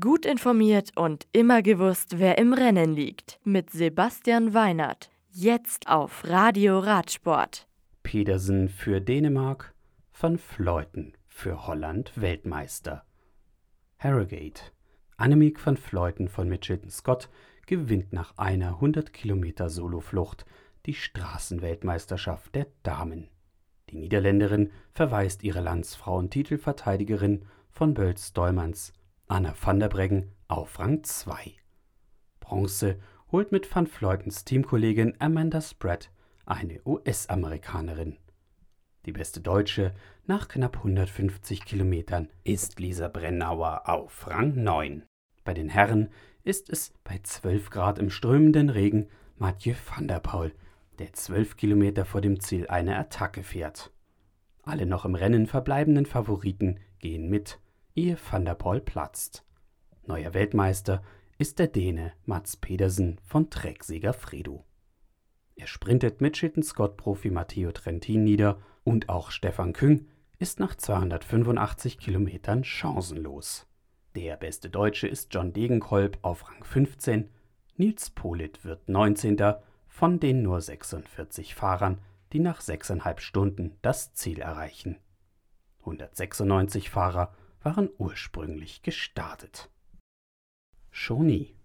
Gut informiert und immer gewusst, wer im Rennen liegt. Mit Sebastian Weinert. Jetzt auf Radio Radsport. Pedersen für Dänemark, Van Fleuten für Holland Weltmeister. Harrogate. Annemiek van Fleuten von Mitchelton Scott gewinnt nach einer 100 Kilometer Soloflucht die Straßenweltmeisterschaft der Damen. Die Niederländerin verweist ihre Landsfrau und Titelverteidigerin von Bölz-Dollmanns Anna van der Breggen auf Rang 2. Bronze holt mit Van Fleutens Teamkollegin Amanda Spratt eine US-Amerikanerin. Die beste Deutsche nach knapp 150 Kilometern ist Lisa Brennauer auf Rang 9. Bei den Herren ist es bei 12 Grad im strömenden Regen Mathieu van der Paul, der 12 Kilometer vor dem Ziel eine Attacke fährt. Alle noch im Rennen verbleibenden Favoriten gehen mit ehe Van der Poel platzt. Neuer Weltmeister ist der Däne Mats Pedersen von Trecksieger Fredo. Er sprintet mit Scott-Profi Matteo Trentin nieder und auch Stefan Küng ist nach 285 Kilometern chancenlos. Der beste Deutsche ist John Degenkolb auf Rang 15, Nils Polit wird 19. von den nur 46 Fahrern, die nach 6,5 Stunden das Ziel erreichen. 196 Fahrer waren ursprünglich gestartet. Chauny.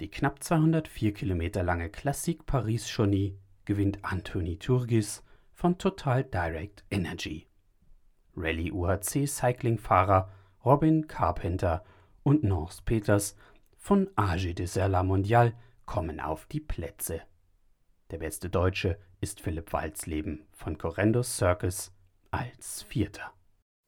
Die knapp 204 Kilometer lange Classique Paris-Chauny gewinnt Anthony Turgis von Total Direct Energy. Rallye UHC Cycling-Fahrer Robin Carpenter und Nance Peters von AG Dessert La Mondiale kommen auf die Plätze. Der beste Deutsche ist Philipp Walzleben von Correndo Circus als Vierter.